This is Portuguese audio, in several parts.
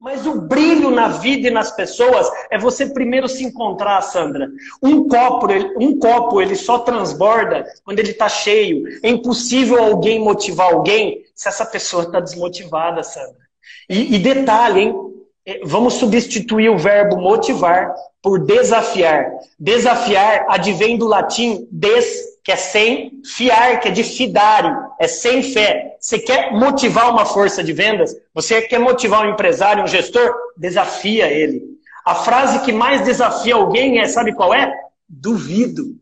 Mas o brilho na vida e nas pessoas é você primeiro se encontrar, Sandra. Um copo, um copo ele só transborda quando ele está cheio. É impossível alguém motivar alguém se essa pessoa está desmotivada, Sandra. E, e detalhe, hein? É, vamos substituir o verbo motivar por desafiar. Desafiar advém do latim des, que é sem, fiar, que é de fidare, é sem fé. Você quer motivar uma força de vendas? Você quer motivar um empresário, um gestor? Desafia ele. A frase que mais desafia alguém é, sabe qual é? Duvido.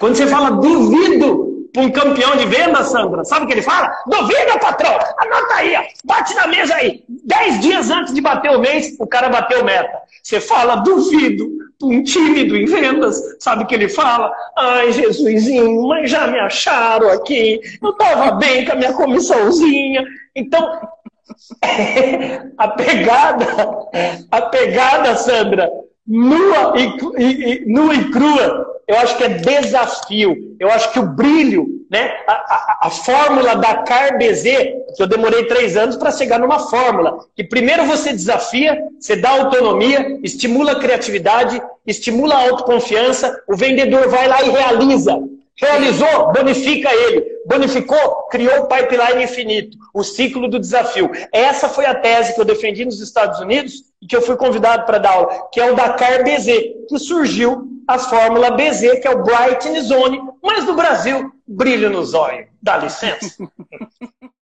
Quando você fala duvido, para um campeão de venda, Sandra, sabe o que ele fala? Duvida, patrão! Anota aí, ó. bate na mesa aí. Dez dias antes de bater o mês, o cara bateu meta. Você fala, duvido, um tímido em vendas, sabe o que ele fala? Ai, Jesusinho, mas já me acharam aqui. Eu estava bem com a minha comissãozinha. Então, a pegada, a pegada, Sandra, nua e, e, e, nua e crua, eu acho que é desafio. Eu acho que o brilho, né? a, a, a fórmula da CAR-BZ, que eu demorei três anos para chegar numa fórmula, que primeiro você desafia, você dá autonomia, estimula a criatividade, estimula a autoconfiança, o vendedor vai lá e realiza. Realizou, bonifica ele. Bonificou, criou o pipeline infinito, o ciclo do desafio. Essa foi a tese que eu defendi nos Estados Unidos e que eu fui convidado para dar aula, que é o Dakar BZ, que surgiu a fórmula BZ, que é o Bright Zone, mas no Brasil, brilho nos olhos. Dá licença.